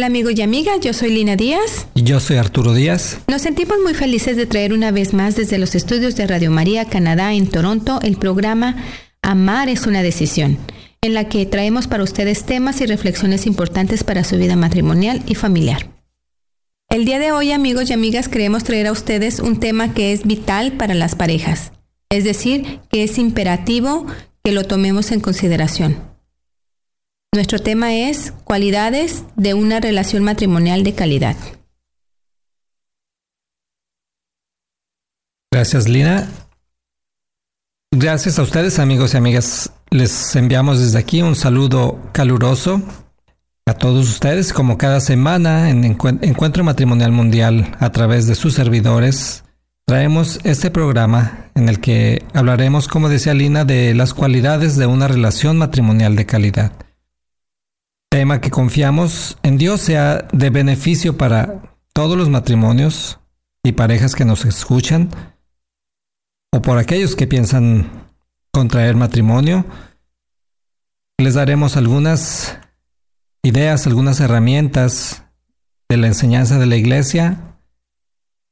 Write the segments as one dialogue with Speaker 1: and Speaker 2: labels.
Speaker 1: Hola amigos y amigas, yo soy Lina Díaz.
Speaker 2: Y yo soy Arturo Díaz.
Speaker 1: Nos sentimos muy felices de traer una vez más desde los estudios de Radio María Canadá en Toronto el programa Amar es una decisión, en la que traemos para ustedes temas y reflexiones importantes para su vida matrimonial y familiar. El día de hoy, amigos y amigas, queremos traer a ustedes un tema que es vital para las parejas, es decir, que es imperativo que lo tomemos en consideración. Nuestro tema es cualidades de una relación matrimonial de calidad.
Speaker 2: Gracias, Lina. Gracias a ustedes, amigos y amigas. Les enviamos desde aquí un saludo caluroso a todos ustedes, como cada semana en Encuen- Encuentro Matrimonial Mundial a través de sus servidores. Traemos este programa en el que hablaremos, como decía Lina, de las cualidades de una relación matrimonial de calidad. Tema que confiamos en Dios sea de beneficio para todos los matrimonios y parejas que nos escuchan, o por aquellos que piensan contraer matrimonio. Les daremos algunas ideas, algunas herramientas de la enseñanza de la iglesia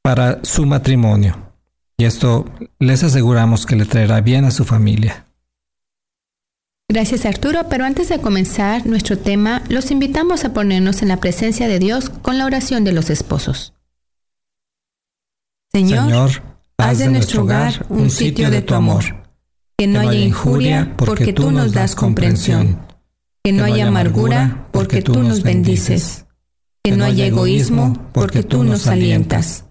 Speaker 2: para su matrimonio. Y esto les aseguramos que le traerá bien a su familia.
Speaker 1: Gracias Arturo, pero antes de comenzar nuestro tema, los invitamos a ponernos en la presencia de Dios con la oración de los esposos. Señor, haz de nuestro hogar un sitio de tu amor, que no haya injuria porque tú nos das comprensión, que no haya amargura porque tú nos bendices, que no haya egoísmo porque tú nos alientas,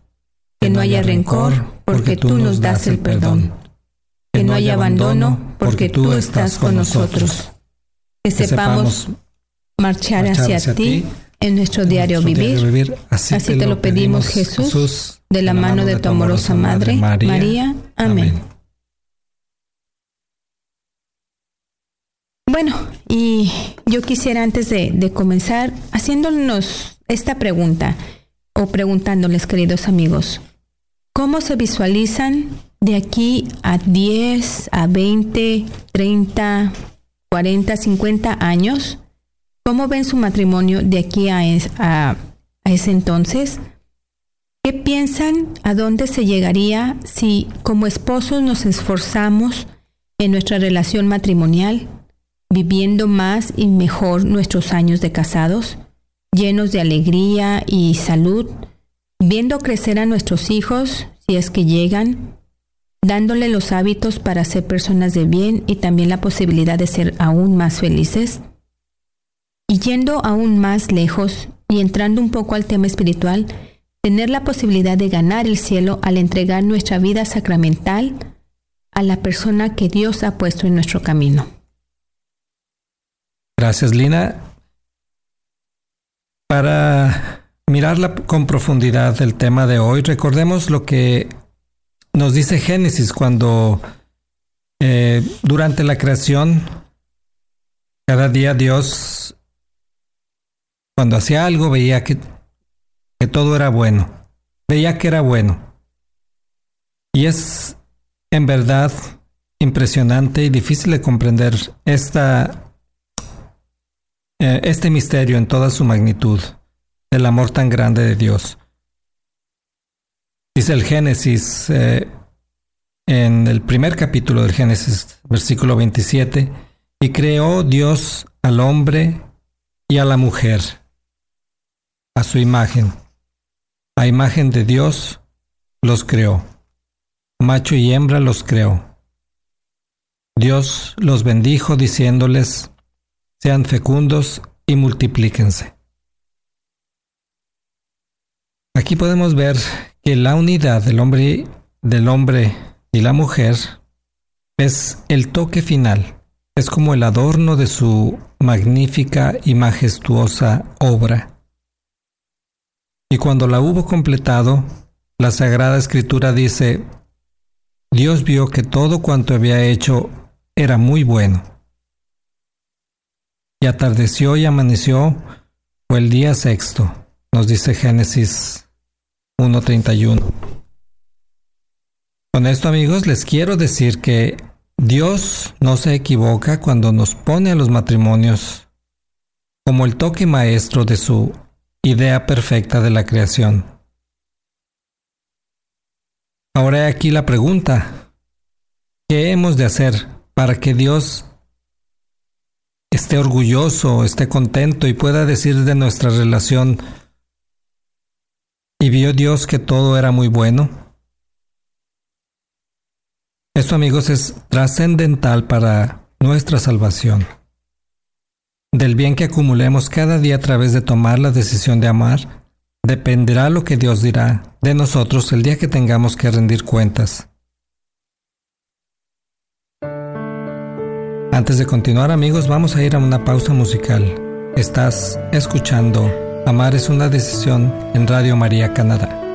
Speaker 1: que no haya rencor porque tú nos das el perdón, que no haya abandono porque tú estás con nosotros, que sepamos marchar hacia ti en nuestro diario vivir. Así te lo pedimos, Jesús, de la mano de tu amorosa Madre, María. Amén. Bueno, y yo quisiera antes de, de comenzar haciéndonos esta pregunta o preguntándoles, queridos amigos, ¿cómo se visualizan de aquí a 10, a 20, 30, 40, 50 años? ¿Cómo ven su matrimonio de aquí a, es- a- a ese entonces? ¿Qué piensan a dónde se llegaría si como esposos nos esforzamos en nuestra relación matrimonial, viviendo más y mejor nuestros años de casados, llenos de alegría y salud, viendo crecer a nuestros hijos si es que llegan, dándole los hábitos para ser personas de bien y también la posibilidad de ser aún más felices? Y yendo aún más lejos y entrando un poco al tema espiritual, tener la posibilidad de ganar el cielo al entregar nuestra vida sacramental a la persona que Dios ha puesto en nuestro camino.
Speaker 2: Gracias, Lina. Para mirar la- con profundidad el tema de hoy, recordemos lo que nos dice Génesis cuando eh, durante la creación, cada día Dios, cuando hacía algo, veía que, que todo era bueno, veía que era bueno. Y es en verdad impresionante y difícil de comprender esta eh, este misterio en toda su magnitud, del amor tan grande de Dios. Dice el Génesis, eh, en el primer capítulo del Génesis, versículo 27, y creó Dios al hombre y a la mujer, a su imagen. A imagen de Dios los creó. Macho y hembra los creó. Dios los bendijo diciéndoles, sean fecundos y multiplíquense. Aquí podemos ver que la unidad del hombre, del hombre y la mujer es el toque final, es como el adorno de su magnífica y majestuosa obra. Y cuando la hubo completado, la Sagrada Escritura dice, Dios vio que todo cuanto había hecho era muy bueno. Y atardeció y amaneció, fue el día sexto, nos dice Génesis 1.31. Con esto amigos les quiero decir que Dios no se equivoca cuando nos pone a los matrimonios como el toque maestro de su idea perfecta de la creación. Ahora aquí la pregunta. ¿Qué hemos de hacer para que Dios esté orgulloso, esté contento y pueda decir de nuestra relación, y vio Dios que todo era muy bueno? Esto amigos es trascendental para nuestra salvación. Del bien que acumulemos cada día a través de tomar la decisión de amar, dependerá lo que Dios dirá de nosotros el día que tengamos que rendir cuentas. Antes de continuar amigos, vamos a ir a una pausa musical. Estás escuchando Amar es una decisión en Radio María Canadá.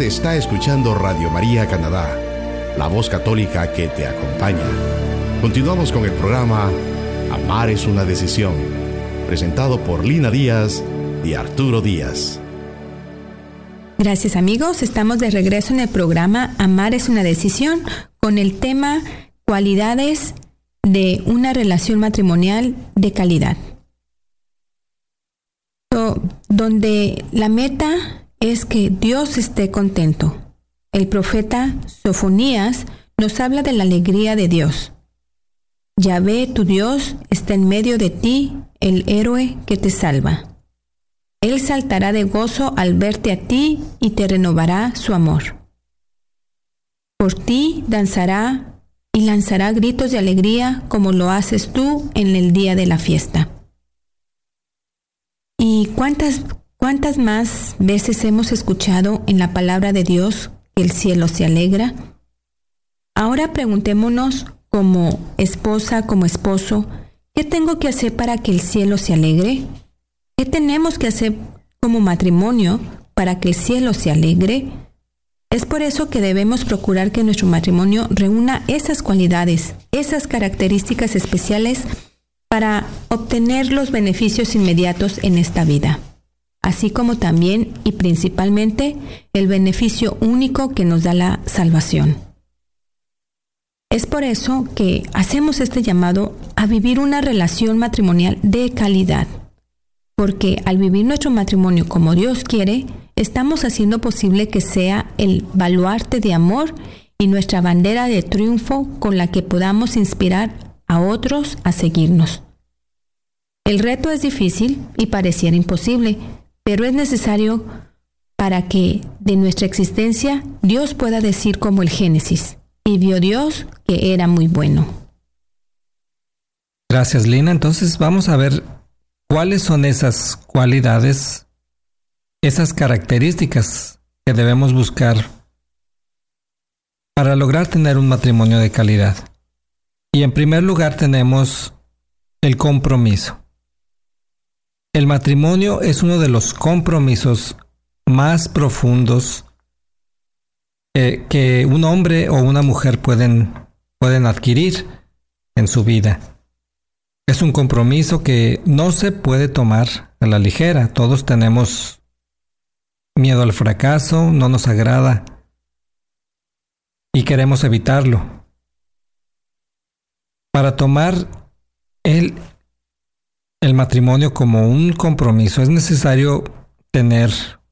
Speaker 3: Está escuchando Radio María Canadá, la voz católica que te acompaña. Continuamos con el programa Amar es una decisión, presentado por Lina Díaz y Arturo Díaz.
Speaker 1: Gracias amigos, estamos de regreso en el programa Amar es una decisión con el tema cualidades de una relación matrimonial de calidad. donde la meta es que Dios esté contento. El profeta Sofonías nos habla de la alegría de Dios. Yahvé, tu Dios, está en medio de ti, el héroe que te salva. Él saltará de gozo al verte a ti y te renovará su amor. Por ti danzará y lanzará gritos de alegría como lo haces tú en el día de la fiesta. ¿Y cuántas, cuántas más veces hemos escuchado en la palabra de Dios que el cielo se alegra? Ahora preguntémonos como esposa, como esposo, ¿qué tengo que hacer para que el cielo se alegre? ¿Qué tenemos que hacer como matrimonio para que el cielo se alegre? Es por eso que debemos procurar que nuestro matrimonio reúna esas cualidades, esas características especiales para obtener los beneficios inmediatos en esta vida, así como también y principalmente el beneficio único que nos da la salvación. Es por eso que hacemos este llamado a vivir una relación matrimonial de calidad porque al vivir nuestro matrimonio como Dios quiere, estamos haciendo posible que sea el baluarte de amor y nuestra bandera de triunfo con la que podamos inspirar a otros a seguirnos. El reto es difícil y pareciera imposible, pero es necesario para que de nuestra existencia Dios pueda decir como el Génesis, y vio Dios que era muy bueno.
Speaker 2: Gracias, Lina. Entonces vamos a ver ¿Cuáles son esas cualidades, esas características que debemos buscar para lograr tener un matrimonio de calidad? Y en primer lugar tenemos el compromiso. El matrimonio es uno de los compromisos más profundos eh, que un hombre o una mujer pueden, pueden adquirir en su vida. Es un compromiso que no se puede tomar a la ligera. Todos tenemos miedo al fracaso, no nos agrada y queremos evitarlo. Para tomar el, el matrimonio como un compromiso es necesario tener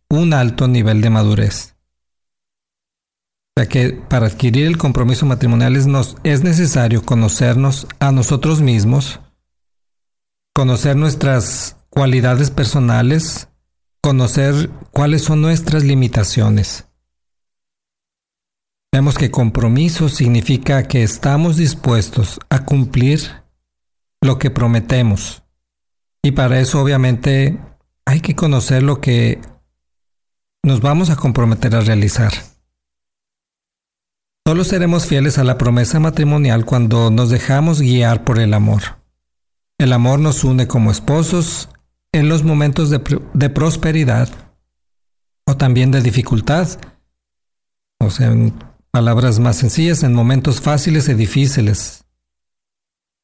Speaker 2: un alto nivel de madurez. O sea que para adquirir el compromiso matrimonial es, es necesario conocernos a nosotros mismos, conocer nuestras cualidades personales, conocer cuáles son nuestras limitaciones. Vemos que compromiso significa que estamos dispuestos a cumplir lo que prometemos. Y para eso obviamente hay que conocer lo que nos vamos a comprometer a realizar. Solo seremos fieles a la promesa matrimonial cuando nos dejamos guiar por el amor. El amor nos une como esposos en los momentos de, prosperidad o también de dificultad. O sea, en palabras más sencillas, en momentos fáciles y difíciles,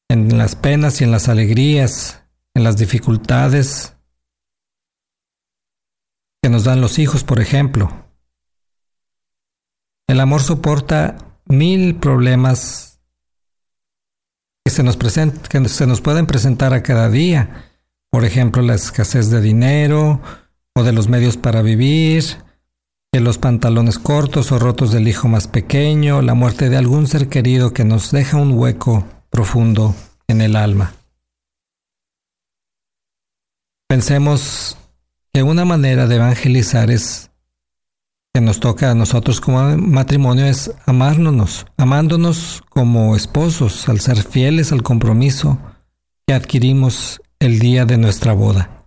Speaker 2: en las penas y en las alegrías, en las dificultades que nos dan los hijos, por ejemplo. El amor soporta mil problemas que se nos que se nos pueden presentar a cada día. Por ejemplo, la escasez de dinero o de los medios para vivir, que los pantalones cortos o rotos del hijo más pequeño, la muerte de algún ser querido que nos deja un hueco profundo en el alma. Pensemos que una manera de evangelizar es que nos toca a nosotros como matrimonio es amárnos, amándonos como esposos, al ser fieles al compromiso que adquirimos el día de nuestra boda.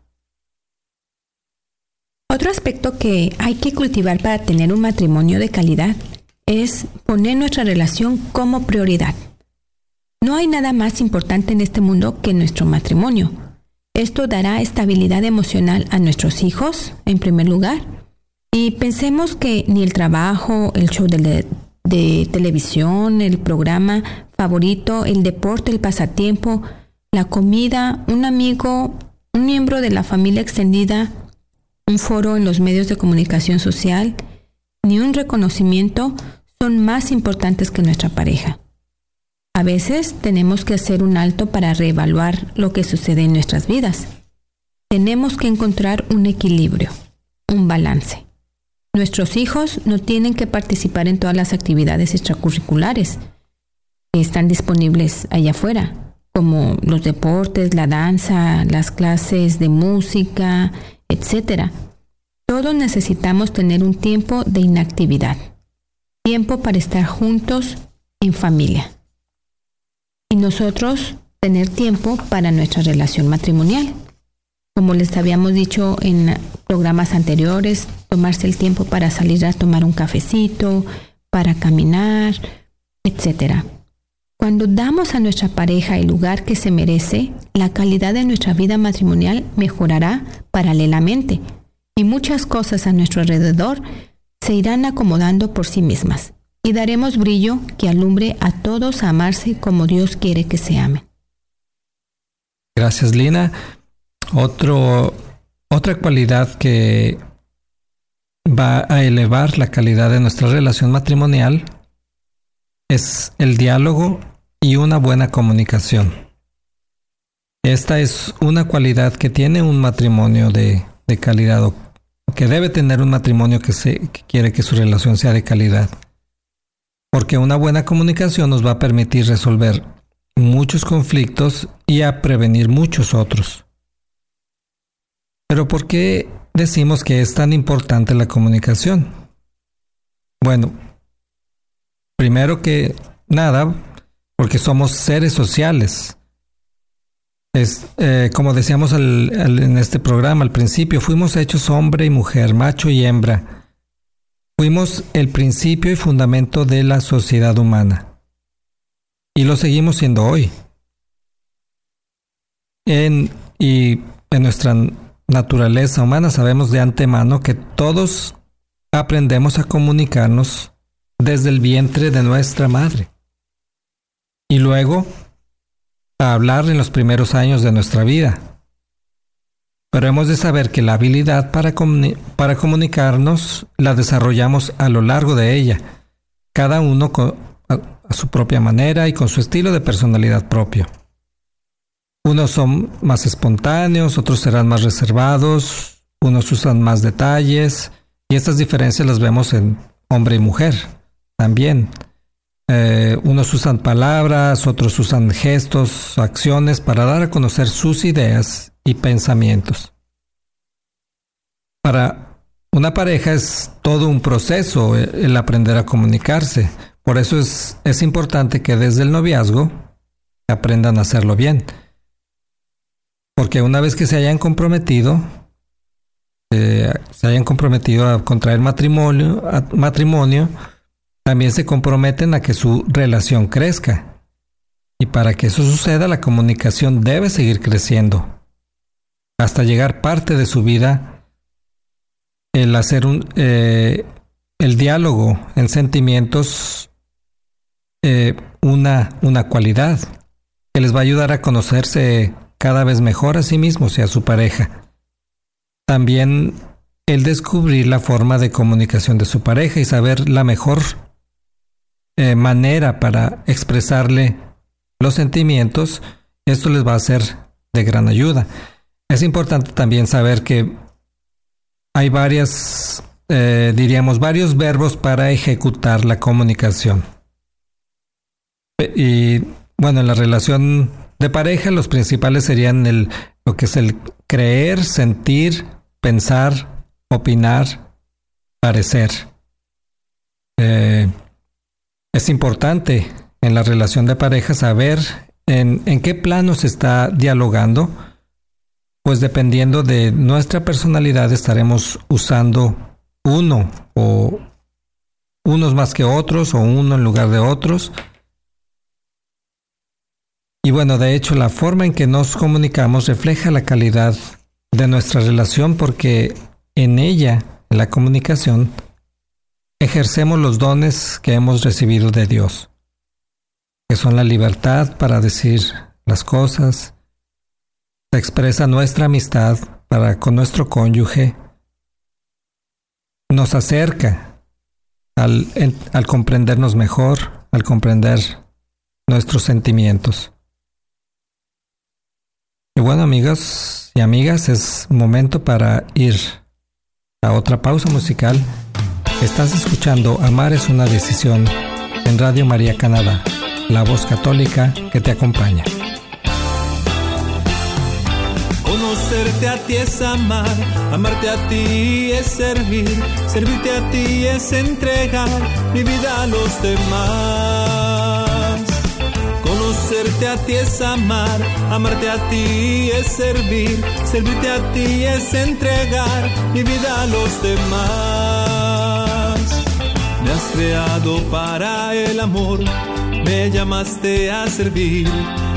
Speaker 1: Otro aspecto que hay que cultivar para tener un matrimonio de calidad es poner nuestra relación como prioridad. No hay nada más importante en este mundo que nuestro matrimonio. Esto dará estabilidad emocional a nuestros hijos, en primer lugar, Y pensemos que ni el trabajo, el show de, televisión, el programa favorito, el deporte, el pasatiempo, la comida, un amigo, un miembro de la familia extendida, un foro en los medios de comunicación social, ni un reconocimiento son más importantes que nuestra pareja. A veces tenemos que hacer un alto para reevaluar lo que sucede en nuestras vidas. Tenemos que encontrar un equilibrio, un balance. Nuestros hijos no tienen que participar en todas las actividades extracurriculares que están disponibles allá afuera, como los deportes, la danza, las clases de música, etc. Todos necesitamos tener un tiempo de inactividad, tiempo para estar juntos en familia. Y nosotros tener tiempo para nuestra relación matrimonial. Como les habíamos dicho en programas anteriores, tomarse el tiempo para salir a tomar un cafecito, para caminar, etc. Cuando damos a nuestra pareja el lugar que se merece, la calidad de nuestra vida matrimonial mejorará paralelamente y muchas cosas a nuestro alrededor se irán acomodando por sí mismas y daremos brillo que alumbre a todos a amarse como Dios quiere que se amen.
Speaker 2: Gracias, Lina. Otro, otra cualidad que va a elevar la calidad de nuestra relación matrimonial es el diálogo y una buena comunicación. Esta es una cualidad que tiene un matrimonio de, calidad o que debe tener un matrimonio que, se, que quiere que su relación sea de calidad. Porque una buena comunicación nos va a permitir resolver muchos conflictos y a prevenir muchos otros. Pero ¿por qué decimos que es tan importante la comunicación? Bueno, primero que nada, porque somos seres sociales. Es, eh, como decíamos en este programa al principio, fuimos hechos hombre y mujer, macho y hembra. Fuimos el principio y fundamento de la sociedad humana. Y lo seguimos siendo hoy. En, y en nuestra naturaleza humana sabemos de antemano que todos aprendemos a comunicarnos desde el vientre de nuestra madre y luego a hablar en los primeros años de nuestra vida. Pero hemos de saber que la habilidad para, comunicarnos la desarrollamos a lo largo de ella, cada uno a su propia manera y con su estilo de personalidad propio. Unos son más espontáneos, otros serán más reservados, unos usan más detalles, y estas diferencias las vemos en hombre y mujer también. Eh, unos usan palabras, otros usan gestos, acciones para dar a conocer sus ideas y pensamientos. Para una pareja es todo un proceso el aprender a comunicarse. Por eso es, es importante que desde el noviazgo aprendan a hacerlo bien. Porque una vez que se hayan comprometido, eh, se hayan comprometido a contraer matrimonio, matrimonio, también se comprometen a que su relación crezca. Y para que eso suceda, la comunicación debe seguir creciendo. Hasta llegar parte de su vida el hacer un, eh, el diálogo en sentimientos eh, una, una cualidad que les va a ayudar a conocerse cada vez mejor a sí mismos y a su pareja. También el descubrir la forma de comunicación de su pareja y saber la mejor eh, manera para expresarle los sentimientos, esto les va a ser de gran ayuda. Es importante también saber que hay varias, eh, diríamos, varios verbos para ejecutar la comunicación. Y bueno, en la relación de pareja los principales serían el, lo que es el creer, sentir, pensar, opinar, parecer. Eh, es importante en la relación de pareja saber en, en qué plano se está dialogando, pues dependiendo de nuestra personalidad estaremos usando uno o unos más que otros o uno en lugar de otros. Y bueno, de hecho la forma en que nos comunicamos refleja la calidad de nuestra relación porque en ella en la comunicación, ejercemos los dones que hemos recibido de Dios, que son la libertad para decir las cosas, se expresa nuestra amistad para con nuestro cónyuge, nos acerca al, al comprendernos mejor, al comprender nuestros sentimientos. Y bueno, amigos y amigas, es momento para ir a otra pausa musical. Estás escuchando Amar es una decisión en Radio María Canadá, la voz católica que te acompaña.
Speaker 4: Conocerte a ti es amar, amarte a ti es servir, servirte a ti es entregar mi vida a los demás. Conocerte a ti es amar, amarte a ti es servir, servirte a ti es entregar mi vida a los demás. Me has creado para el amor, me llamaste a servir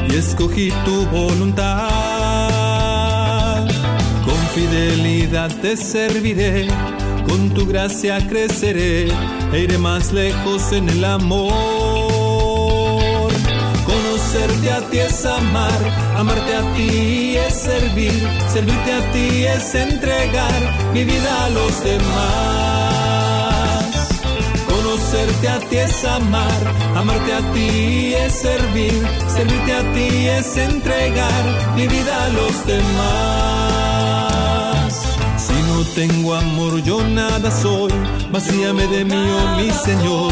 Speaker 4: y escogí tu voluntad. Fidelidad te serviré, con tu gracia creceré e iré más lejos en el amor. Conocerte a ti es amar, amarte a ti es servir, servirte a ti es entregar mi vida a los demás. Conocerte a ti es amar, amarte a ti es servir, servirte a ti es entregar mi vida a los demás. No tengo amor yo nada soy, vacíame de mí, oh mi Señor,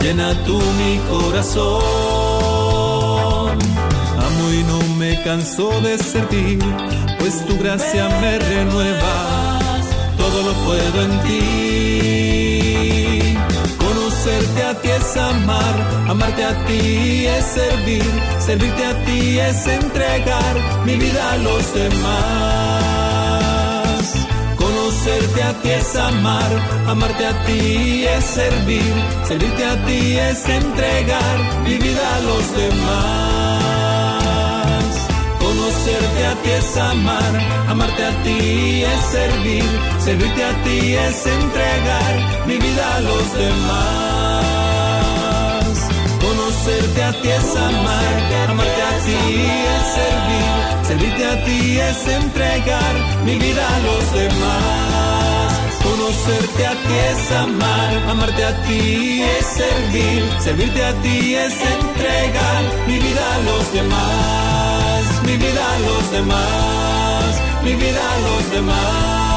Speaker 4: llena tú mi corazón. Amo y no me canso de servir, pues tu gracia me renueva, todo lo puedo en ti. Conocerte a ti es amar, amarte a ti es servir, servirte a ti es entregar mi vida a los demás. A ti es amar, amarte a ti es servir, servirte a ti es entregar mi vida a los demás. Conocerte a ti es amar, amarte a ti es servir, servirte a ti es entregar mi vida a los demás. Conocerte a ti es amar, amarte a ti es servir, servirte a ti es entregar mi vida a los demás. Conocerte a ti es amar, amarte a ti es servir, servirte a ti es entregar mi vida a los demás, mi vida a los demás, mi vida a los demás.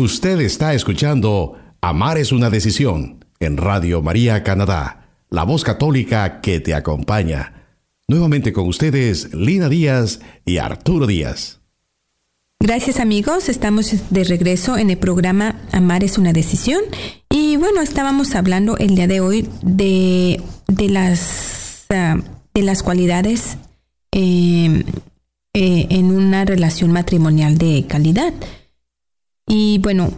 Speaker 3: Usted está escuchando Amar es una decisión en Radio María Canadá, la voz católica que te acompaña. Nuevamente con ustedes Lina Díaz y Arturo Díaz.
Speaker 1: Gracias amigos, estamos de regreso en el programa Amar es una decisión y bueno, estábamos hablando el día de hoy de, de las, uh, de las cualidades eh, eh, en una relación matrimonial de calidad. Y bueno,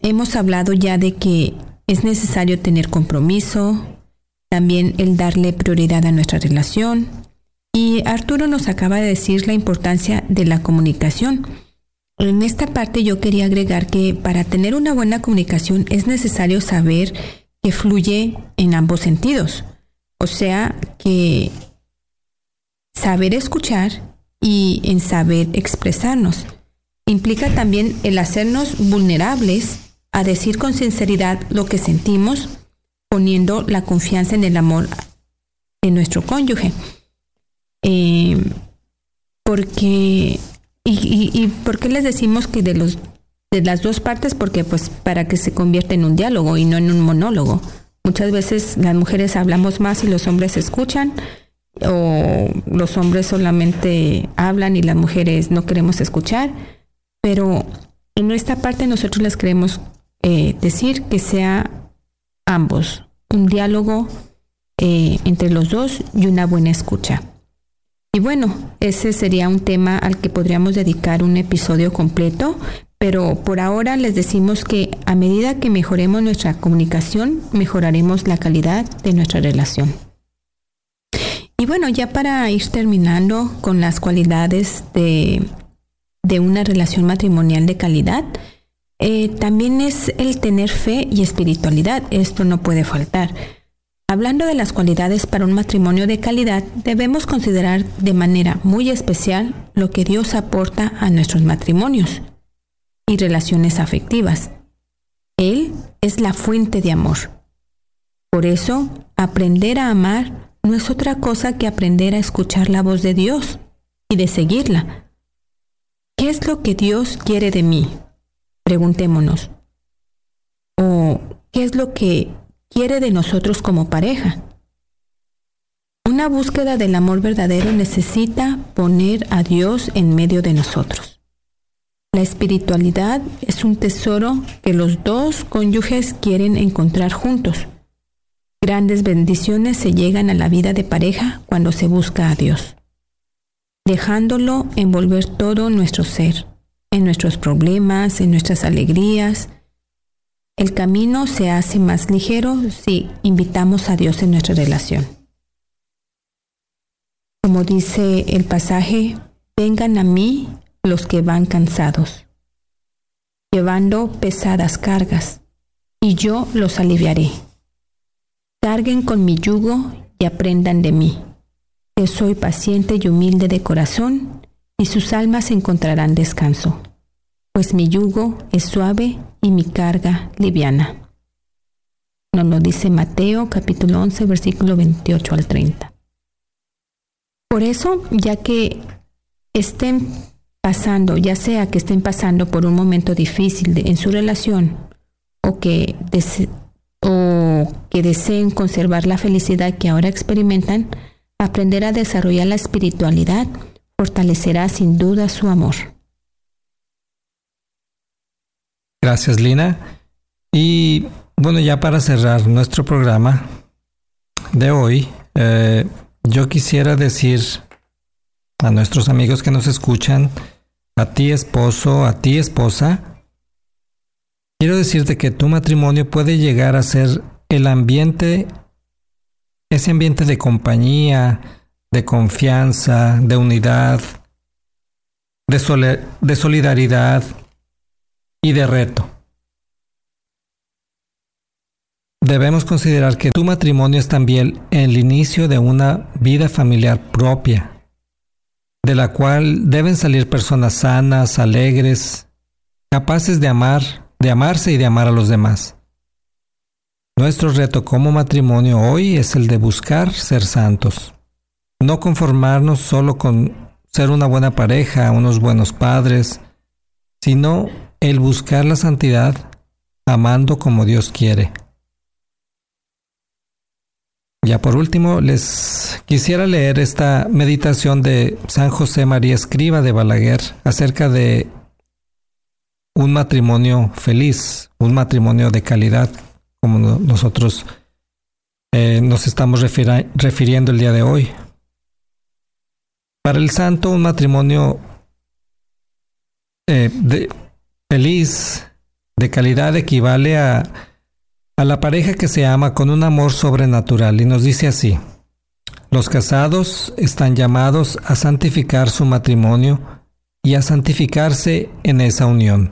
Speaker 1: hemos hablado ya de que es necesario tener compromiso, también el darle prioridad a nuestra relación. Y Arturo nos acaba de decir la importancia de la comunicación. En esta parte yo quería agregar que para tener una buena comunicación es necesario saber que fluye en ambos sentidos. O sea, que saber escuchar y en saber expresarnos. Implica también el hacernos vulnerables a decir con sinceridad lo que sentimos, poniendo la confianza en el amor de nuestro cónyuge. Eh, porque, y, y, y, por qué les decimos que de los de las dos partes? Porque pues para que se convierta en un diálogo y no en un monólogo. Muchas veces las mujeres hablamos más y los hombres escuchan, o los hombres solamente hablan y las mujeres no queremos escuchar, pero en esta parte nosotros les queremos eh, decir que sea ambos, un diálogo eh, entre los dos y una buena escucha. Y bueno, ese sería un tema al que podríamos dedicar un episodio completo, pero por ahora les decimos que a medida que mejoremos nuestra comunicación, mejoraremos la calidad de nuestra relación. Y bueno, ya para ir terminando con las cualidades de, de una relación matrimonial de calidad, eh, también es el tener fe y espiritualidad. Esto no puede faltar. Hablando de las cualidades para un matrimonio de calidad, debemos considerar de manera muy especial lo que Dios aporta a nuestros matrimonios y relaciones afectivas. Él es la fuente de amor. Por eso, aprender a amar no es otra cosa que aprender a escuchar la voz de Dios y de seguirla. ¿Qué es lo que Dios quiere de mí? Preguntémonos. ¿O qué es lo que quiere de nosotros como pareja. Una búsqueda del amor verdadero necesita poner a Dios en medio de nosotros. La espiritualidad es un tesoro que los dos cónyuges quieren encontrar juntos. Grandes bendiciones se llegan a la vida de pareja cuando se busca a Dios, dejándolo envolver todo nuestro ser, en nuestros problemas, en nuestras alegrías, el camino se hace más ligero si invitamos a Dios en nuestra relación. Como dice el pasaje, vengan a mí los que van cansados, llevando pesadas cargas, y yo los aliviaré. Carguen con mi yugo y aprendan de mí, que soy paciente y humilde de corazón, y sus almas encontrarán descanso pues mi yugo es suave y mi carga liviana. Nos lo dice Mateo capítulo 11 versículo 28 al 30. Por eso, ya que estén pasando, ya sea que estén pasando por un momento difícil en su relación o que, o que deseen conservar la felicidad que ahora experimentan, aprender a desarrollar la espiritualidad fortalecerá sin duda su amor.
Speaker 2: Gracias, Lina. Y bueno, ya para cerrar nuestro programa de hoy, eh, yo quisiera decir a nuestros amigos que nos escuchan, a ti esposo, a ti esposa, quiero decirte que tu matrimonio puede llegar a ser el ambiente, ese ambiente de compañía, de confianza, de unidad, de, de solidaridad, y de reto. Debemos considerar que tu matrimonio es también el inicio de una vida familiar propia, de la cual deben salir personas sanas, alegres, capaces de amar, de amarse y de amar a los demás. Nuestro reto como matrimonio hoy es el de buscar ser santos, no conformarnos solo con ser una buena pareja, unos buenos padres, sino el buscar la santidad amando como Dios quiere. Ya por último, les quisiera leer esta meditación de San José María Escriba de Balaguer acerca de un matrimonio feliz, un matrimonio de calidad, como nosotros eh, nos estamos refiriendo el día de hoy. Para el santo, un matrimonio eh, de, Feliz de calidad equivale a, a la pareja que se ama con un amor sobrenatural y nos dice así, los casados están llamados a santificar su matrimonio y a santificarse en esa unión.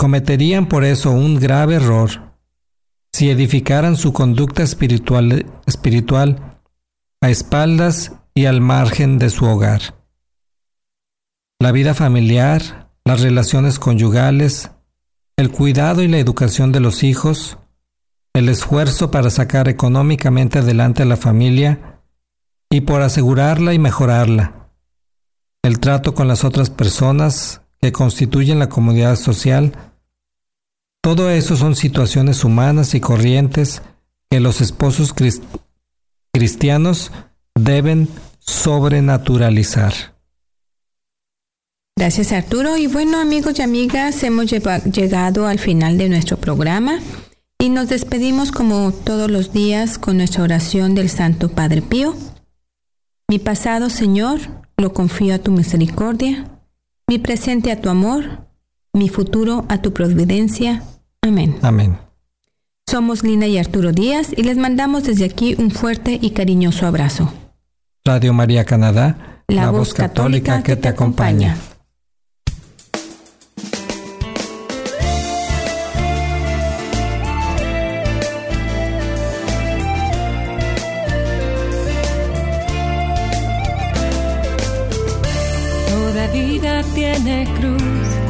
Speaker 2: Cometerían por eso un grave error si edificaran su conducta espiritual, a espaldas y al margen de su hogar. La vida familiar, las relaciones conyugales, el cuidado y la educación de los hijos, el esfuerzo para sacar económicamente adelante a la familia y por asegurarla y mejorarla, el trato con las otras personas que constituyen la comunidad social, todo eso son situaciones humanas y corrientes que los esposos cristianos deben sobrenaturalizar.
Speaker 1: Gracias Arturo. Y bueno amigos y amigas, hemos llegado al final de nuestro programa y nos despedimos como todos los días con nuestra oración del Santo Padre Pío. Mi pasado Señor, lo confío a tu misericordia, mi presente a tu amor, mi futuro a tu providencia. Amén.
Speaker 2: Amén.
Speaker 1: Somos Lina y Arturo Díaz y les mandamos desde aquí un fuerte y cariñoso abrazo.
Speaker 2: Radio María Canadá, la, voz católica, que te acompaña.
Speaker 5: Toda vida tiene cruz